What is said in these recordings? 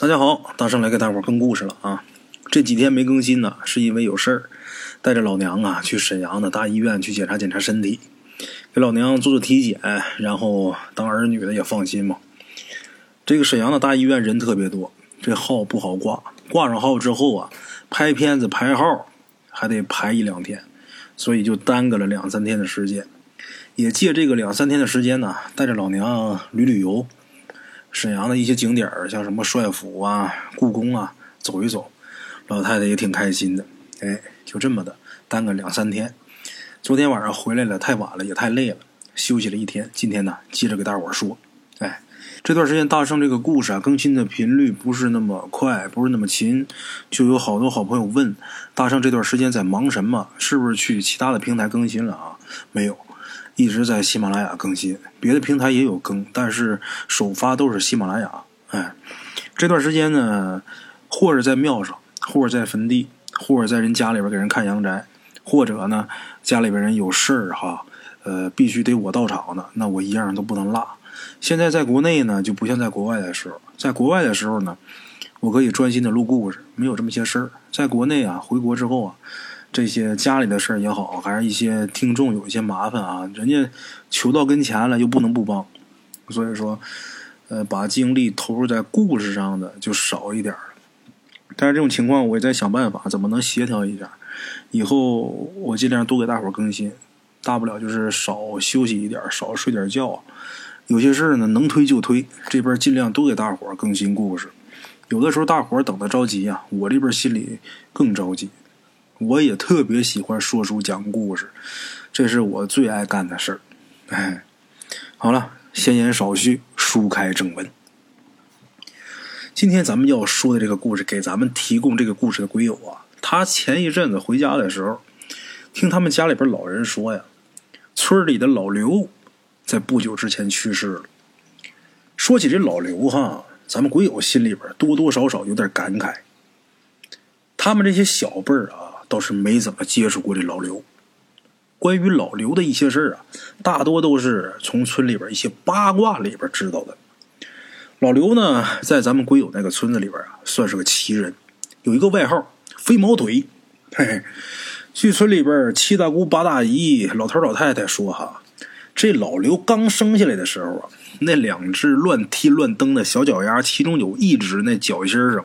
大家好，大圣来给大伙儿更故事了啊！这几天没更新呢，是因为有事儿，带着老娘啊去沈阳的大医院去检查检查身体，给老娘做做体检，然后当儿女的也放心嘛。这个沈阳的大医院人特别多，这号不好挂，挂上号之后啊，拍片子排号还得排一两天，所以就耽搁了两三天的时间。也借这个两三天的时间呢，带着老娘旅旅游。沈阳的一些景点像什么帅府啊、故宫啊，走一走，老太太也挺开心的。哎，就这么的耽搁两三天。昨天晚上回来了，太晚了，也太累了，休息了一天。今天呢，接着给大伙说。哎，这段时间大圣这个故事啊，更新的频率不是那么快，不是那么勤，就有好多好朋友问大圣这段时间在忙什么，是不是去其他的平台更新了啊？没有。一直在喜马拉雅更新，别的平台也有更，但是首发都是喜马拉雅。哎，这段时间呢，或者在庙上，或者在坟地，或者在人家里边给人看阳宅，或者呢家里边人有事儿哈，呃，必须得我到场的，那我一样都不能落。现在在国内呢，就不像在国外的时候，在国外的时候呢，我可以专心的录故事，没有这么些事儿。在国内啊，回国之后啊。这些家里的事儿也好，还是一些听众有一些麻烦啊，人家求到跟前了，又不能不帮，所以说，呃，把精力投入在故事上的就少一点了。但是这种情况，我也在想办法，怎么能协调一下？以后我尽量多给大伙儿更新，大不了就是少休息一点，少睡点觉。有些事儿呢，能推就推，这边尽量多给大伙儿更新故事。有的时候大伙儿等的着急啊，我这边心里更着急。我也特别喜欢说书讲故事，这是我最爱干的事儿。哎，好了，闲言少叙，书开正文。今天咱们要说的这个故事，给咱们提供这个故事的鬼友啊，他前一阵子回家的时候，听他们家里边老人说呀，村里的老刘在不久之前去世了。说起这老刘哈，咱们鬼友心里边多多少少有点感慨。他们这些小辈儿啊。倒是没怎么接触过这老刘。关于老刘的一些事儿啊，大多都是从村里边一些八卦里边知道的。老刘呢，在咱们龟友那个村子里边啊，算是个奇人，有一个外号“飞毛腿”。嘿嘿，据村里边七大姑八大姨、老头老太太说哈，这老刘刚生下来的时候啊，那两只乱踢乱蹬的小脚丫，其中有一只那脚心上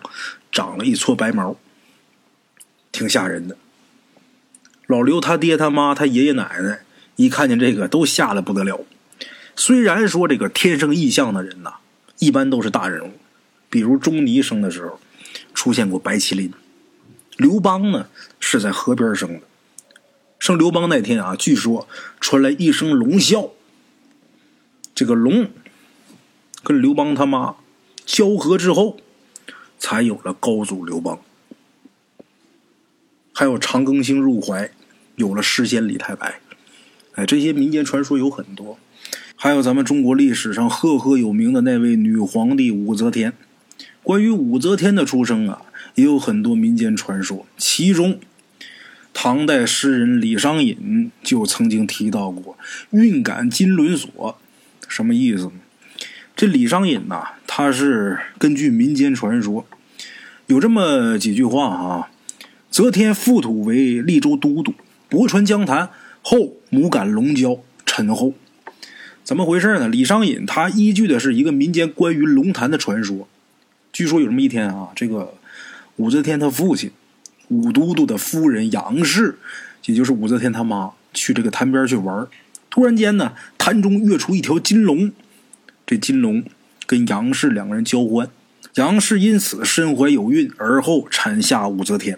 长了一撮白毛。挺吓人的。老刘他爹他妈他爷爷奶奶一看见这个都吓得不得了。虽然说这个天生异象的人呐，一般都是大人物，比如钟离生的时候出现过白麒麟，刘邦呢是在河边生的。生刘邦那天啊，据说传来一声龙啸，这个龙跟刘邦他妈交合之后，才有了高祖刘邦。还有长庚星入怀，有了诗仙李太白，哎，这些民间传说有很多。还有咱们中国历史上赫赫有名的那位女皇帝武则天。关于武则天的出生啊，也有很多民间传说。其中，唐代诗人李商隐就曾经提到过“运感金轮锁”，什么意思呢？这李商隐呐，他是根据民间传说，有这么几句话啊。则天复土为利州都督，泊船江潭后母感龙蛟，陈后。怎么回事呢？李商隐他依据的是一个民间关于龙潭的传说。据说有这么一天啊，这个武则天他父亲武都督的夫人杨氏，也就是武则天他妈，去这个潭边去玩突然间呢，潭中跃出一条金龙，这金龙跟杨氏两个人交欢，杨氏因此身怀有孕，而后产下武则天。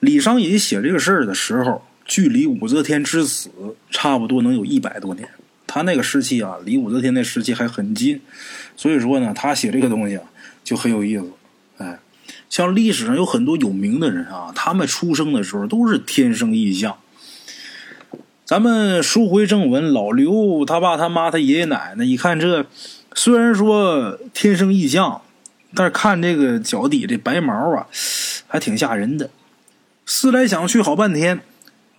李商隐写这个事儿的时候，距离武则天之死差不多能有一百多年。他那个时期啊，离武则天那时期还很近，所以说呢，他写这个东西啊就很有意思。哎，像历史上有很多有名的人啊，他们出生的时候都是天生异象。咱们书回正文，老刘他爸他妈他爷爷奶奶一看这，虽然说天生异象，但是看这个脚底这白毛啊，还挺吓人的。思来想去，好半天，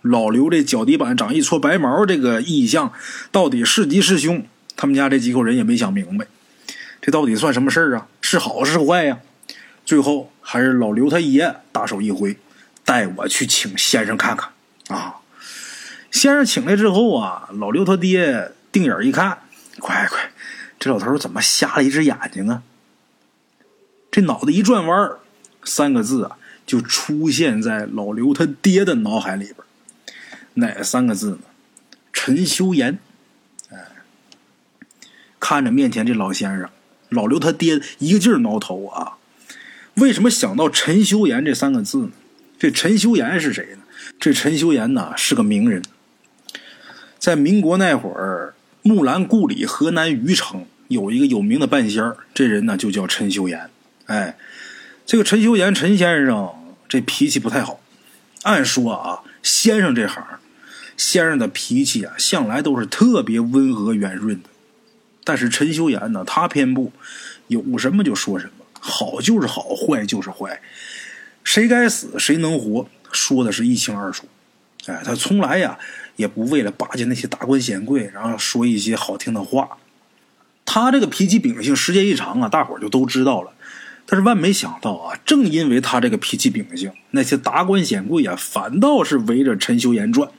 老刘这脚底板长一撮白毛，这个异象到底是吉是凶？他们家这几口人也没想明白。这到底算什么事儿啊？是好是坏呀？最后还是老刘他爷大手一挥，带我去请先生看看啊！先生请来之后啊，老刘他爹定眼一看，快快，这老头怎么瞎了一只眼睛啊？这脑袋一转弯三个字啊，就出现在老刘他爹的脑海里边。哪三个字呢？陈修言。哎，看着面前这老先生，老刘他爹一个劲儿挠头啊。为什么想到陈修言这三个字呢？这陈修言是谁呢？这陈修言呢是个名人，在民国那会儿，木兰故里河南虞城有一个有名的半仙儿，这人呢就叫陈修言。哎，这个陈修言陈先生这脾气不太好。按说啊，先生这行，先生的脾气啊向来都是特别温和圆润的。但是陈修言呢，他偏不，有什么就说什么。好就是好，坏就是坏，谁该死谁能活，说的是一清二楚。哎，他从来呀也不为了巴结那些达官显贵，然后说一些好听的话。他这个脾气秉性，时间一长啊，大伙儿就都知道了。但是万没想到啊，正因为他这个脾气秉性，那些达官显贵啊，反倒是围着陈修言转。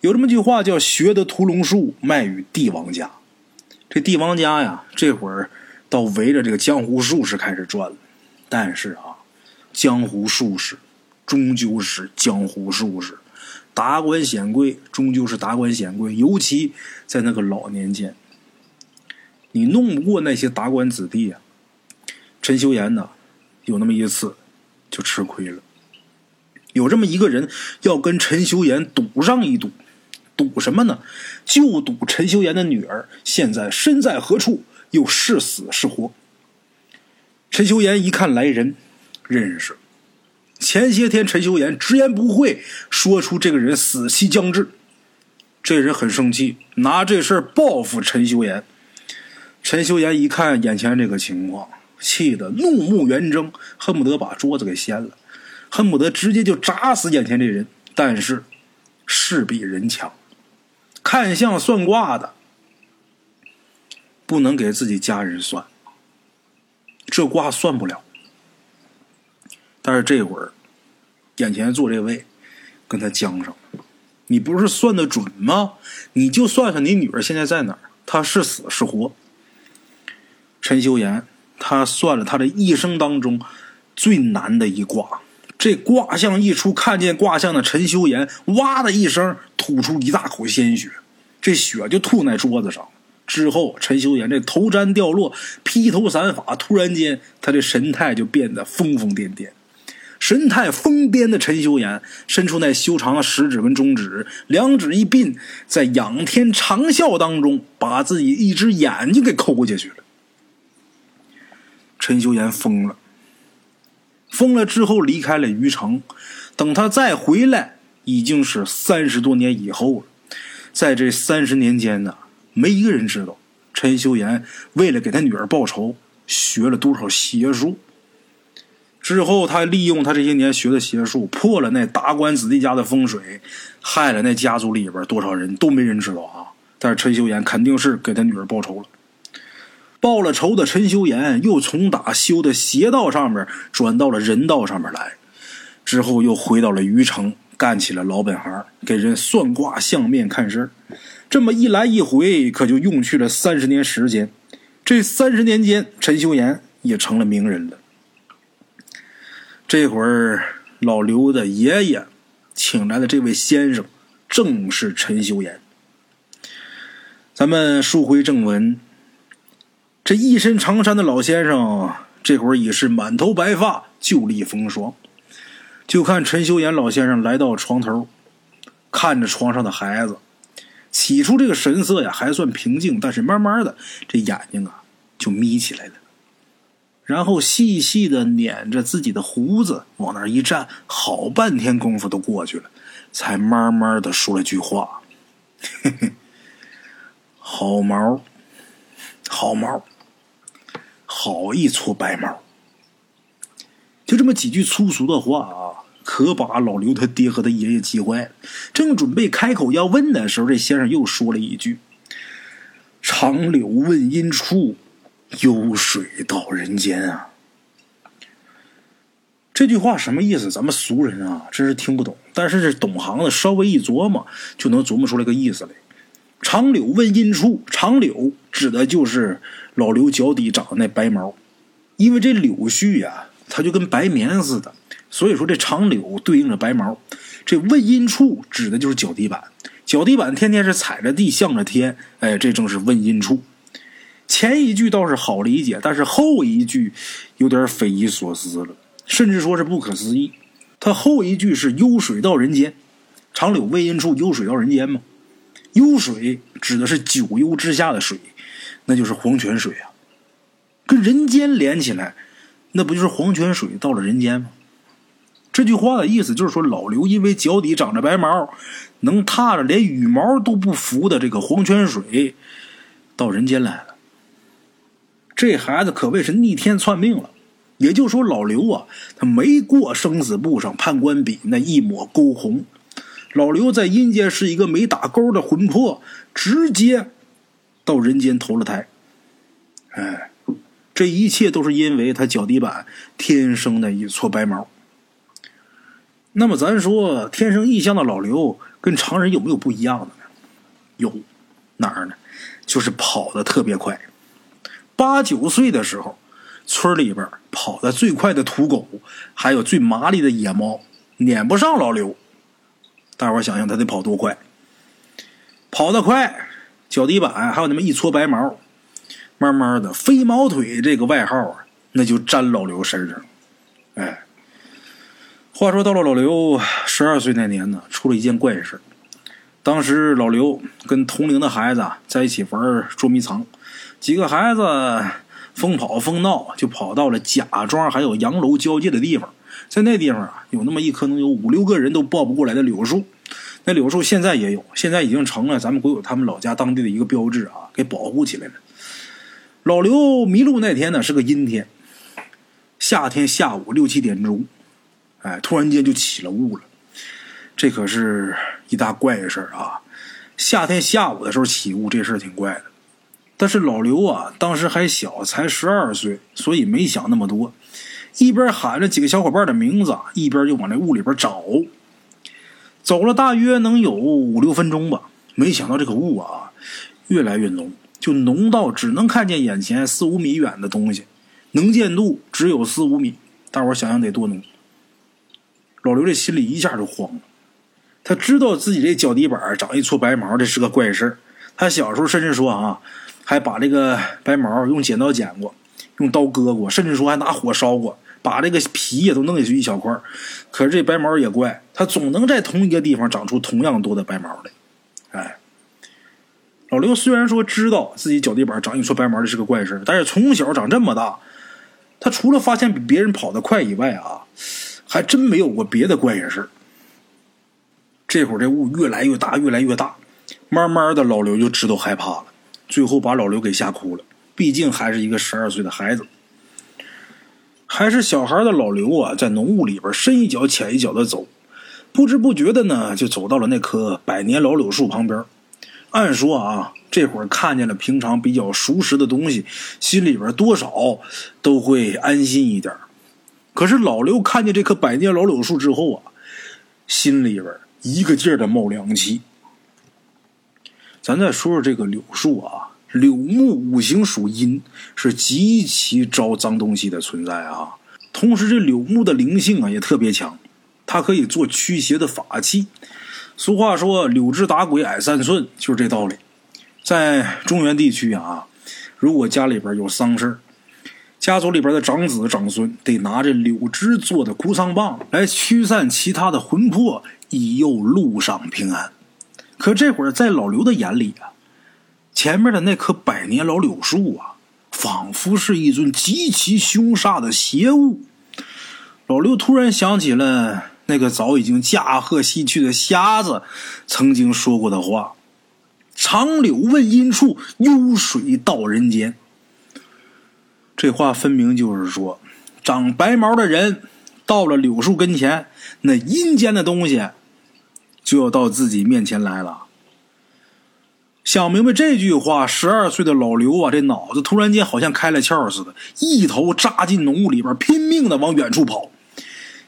有这么句话叫“学得屠龙术，卖与帝王家”。这帝王家呀，这会儿。倒围着这个江湖术士开始转了，但是啊，江湖术士终究是江湖术士，达官显贵终究是达官显贵，尤其在那个老年间，你弄不过那些达官子弟啊。陈修言呢，有那么一次就吃亏了，有这么一个人要跟陈修言赌上一赌，赌什么呢？就赌陈修言的女儿现在身在何处。又是死是活？陈修言一看来人，认识。前些天陈修言直言不讳说出这个人死期将至，这人很生气，拿这事报复陈修言。陈修言一看眼前这个情况，气得怒目圆睁，恨不得把桌子给掀了，恨不得直接就砸死眼前这人。但是事比人强，看相算卦的。不能给自己家人算，这卦算不了。但是这会儿，眼前坐这位跟他僵上，你不是算的准吗？你就算算你女儿现在在哪儿，她是死是活？陈修言他算了他的一生当中最难的一卦，这卦象一出，看见卦象的陈修言哇的一声吐出一大口鲜血，这血就吐在桌子上。之后，陈修言这头瞻掉落，披头散发，突然间，他的神态就变得疯疯癫癫。神态疯癫的陈修言伸出那修长的食指跟中指，两指一并，在仰天长啸当中，把自己一只眼睛给抠下去了。陈修言疯了，疯了之后离开了虞城，等他再回来，已经是三十多年以后了。在这三十年间呢。没一个人知道，陈修言为了给他女儿报仇，学了多少邪术。之后，他利用他这些年学的邪术，破了那达官子弟家的风水，害了那家族里边多少人都没人知道啊。但是陈修言肯定是给他女儿报仇了。报了仇的陈修言，又从打修的邪道上面转到了人道上面来，之后又回到了虞城，干起了老本行，给人算卦、相面、看事儿。这么一来一回，可就用去了三十年时间。这三十年间，陈修言也成了名人了。这会儿，老刘的爷爷请来的这位先生，正是陈修言。咱们书回正文，这一身长衫的老先生，这会儿已是满头白发，旧历风霜。就看陈修言老先生来到床头，看着床上的孩子。起初这个神色呀还算平静，但是慢慢的这眼睛啊就眯起来了，然后细细的捻着自己的胡子往那一站，好半天功夫都过去了，才慢慢的说了句话：“ 嘿嘿，好毛，好毛，好一撮白毛。”就这么几句粗俗的话啊。可把老刘他爹和他爷爷急坏了。正准备开口要问的时候，这先生又说了一句：“长柳问阴处，幽水到人间啊！这句话什么意思？咱们俗人啊，真是听不懂。但是这懂行的稍微一琢磨，就能琢磨出来个意思来。长柳问阴处，长柳指的就是老刘脚底长的那白毛，因为这柳絮呀，它就跟白棉似的，所以说这长柳对应着白毛。这问阴处指的就是脚底板，脚底板天天是踩着地向着天，哎，这正是问阴处。前一句倒是好理解，但是后一句有点匪夷所思了，甚至说是不可思议。他后一句是“幽水到人间”，长柳问阴处，幽水到人间吗？幽水指的是九幽之下的水，那就是黄泉水啊。跟人间连起来，那不就是黄泉水到了人间吗？这句话的意思就是说，老刘因为脚底长着白毛，能踏着连羽毛都不服的这个黄泉水，到人间来了。这孩子可谓是逆天篡命了。也就是说，老刘啊，他没过生死簿上判官笔那一抹勾红。老刘在阴间是一个没打勾的魂魄，直接到人间投了胎。哎，这一切都是因为他脚底板天生的一撮白毛。那么，咱说天生异象的老刘跟常人有没有不一样的呢？有，哪儿呢？就是跑的特别快。八九岁的时候，村里边跑的最快的土狗，还有最麻利的野猫，撵不上老刘。大伙想想，他得跑多快？跑得快，脚底板还有那么一撮白毛，慢慢的“飞毛腿”这个外号啊，那就沾老刘身上。哎，话说到了老刘十二岁那年呢，出了一件怪事。当时老刘跟同龄的孩子在一起玩捉迷藏。几个孩子疯跑疯闹，就跑到了贾庄还有洋楼交界的地方。在那地方啊，有那么一棵能有五六个人都抱不过来的柳树。那柳树现在也有，现在已经成了咱们国有他们老家当地的一个标志啊，给保护起来了。老刘迷路那天呢是个阴天，夏天下午六七点钟，哎，突然间就起了雾了。这可是一大怪事啊！夏天下午的时候起雾，这事儿挺怪的。但是老刘啊，当时还小，才十二岁，所以没想那么多，一边喊着几个小伙伴的名字，一边就往那屋里边找。走了大约能有五六分钟吧，没想到这个雾啊，越来越浓，就浓到只能看见眼前四五米远的东西，能见度只有四五米。大伙想想得多浓？老刘这心里一下就慌了，他知道自己这脚底板长一撮白毛，这是个怪事他小时候甚至说啊。还把这个白毛用剪刀剪过，用刀割过，甚至说还拿火烧过，把这个皮也都弄下去一小块可是这白毛也怪，它总能在同一个地方长出同样多的白毛来。哎，老刘虽然说知道自己脚底板长一撮白毛这是个怪事但是从小长这么大，他除了发现比别人跑得快以外啊，还真没有过别的怪事这会儿这雾越来越大，越来越大，慢慢的老刘就知道害怕了。最后把老刘给吓哭了，毕竟还是一个十二岁的孩子，还是小孩的老刘啊，在浓雾里边深一脚浅一脚的走，不知不觉的呢，就走到了那棵百年老柳树旁边。按说啊，这会儿看见了平常比较熟识的东西，心里边多少都会安心一点。可是老刘看见这棵百年老柳树之后啊，心里边一个劲儿的冒凉气。咱再说说这个柳树啊，柳木五行属阴，是极其招脏东西的存在啊。同时，这柳木的灵性啊也特别强，它可以做驱邪的法器。俗话说“柳枝打鬼矮三寸”，就是这道理。在中原地区啊，如果家里边有丧事家族里边的长子长孙得拿着柳枝做的哭丧棒来驱散其他的魂魄，以佑路上平安。可这会儿，在老刘的眼里啊，前面的那棵百年老柳树啊，仿佛是一尊极其凶煞的邪物。老刘突然想起了那个早已经驾鹤西去的瞎子曾经说过的话：“长柳问阴处，幽水到人间。”这话分明就是说，长白毛的人到了柳树跟前，那阴间的东西。就要到自己面前来了。想明白这句话，十二岁的老刘啊，这脑子突然间好像开了窍似的，一头扎进浓雾里边，拼命的往远处跑。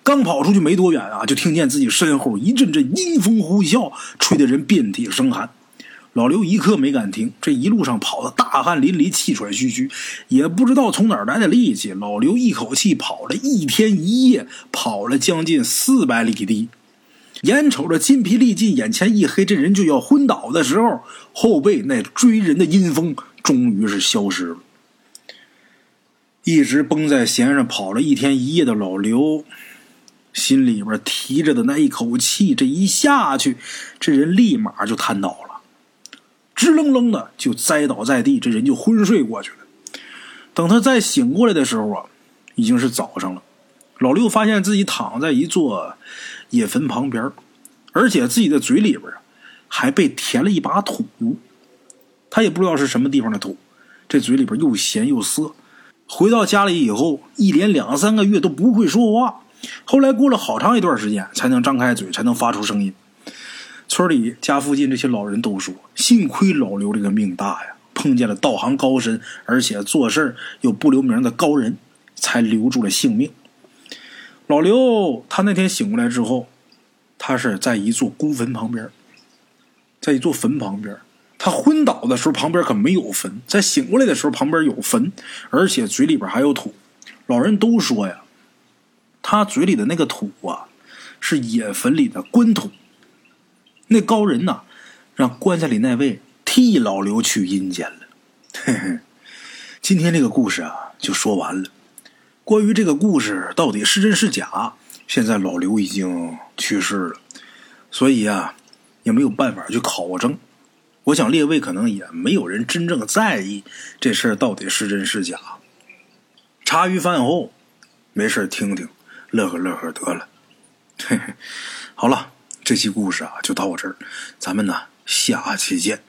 刚跑出去没多远啊，就听见自己身后一阵阵阴风呼啸，吹得人遍体生寒。老刘一刻没敢停，这一路上跑的大汗淋漓、气喘吁吁，也不知道从哪儿来的力气。老刘一口气跑了一天一夜，跑了将近四百里地。眼瞅着筋疲力尽，眼前一黑，这人就要昏倒的时候，后背那追人的阴风终于是消失了。一直绷在弦上跑了一天一夜的老刘，心里边提着的那一口气，这一下去，这人立马就瘫倒了。直愣愣的就栽倒在地，这人就昏睡过去了。等他再醒过来的时候啊，已经是早上了。老六发现自己躺在一座野坟旁边，而且自己的嘴里边啊还被填了一把土。他也不知道是什么地方的土，这嘴里边又咸又涩。回到家里以后，一连两三个月都不会说话。后来过了好长一段时间，才能张开嘴，才能发出声音。村里家附近这些老人都说，幸亏老刘这个命大呀，碰见了道行高深，而且做事又不留名的高人，才留住了性命。老刘他那天醒过来之后，他是在一座孤坟旁边，在一座坟旁边。他昏倒的时候旁边可没有坟，在醒过来的时候旁边有坟，而且嘴里边还有土。老人都说呀，他嘴里的那个土啊，是野坟里的官土。那高人呐，让棺材里那位替老刘去阴间了。嘿嘿，今天这个故事啊就说完了。关于这个故事到底是真是假，现在老刘已经去世了，所以啊也没有办法去考证。我想列位可能也没有人真正在意这事儿到底是真是假。茶余饭后没事听听，乐呵乐呵得了。嘿嘿，好了。这期故事啊，就到我这儿，咱们呢下期见。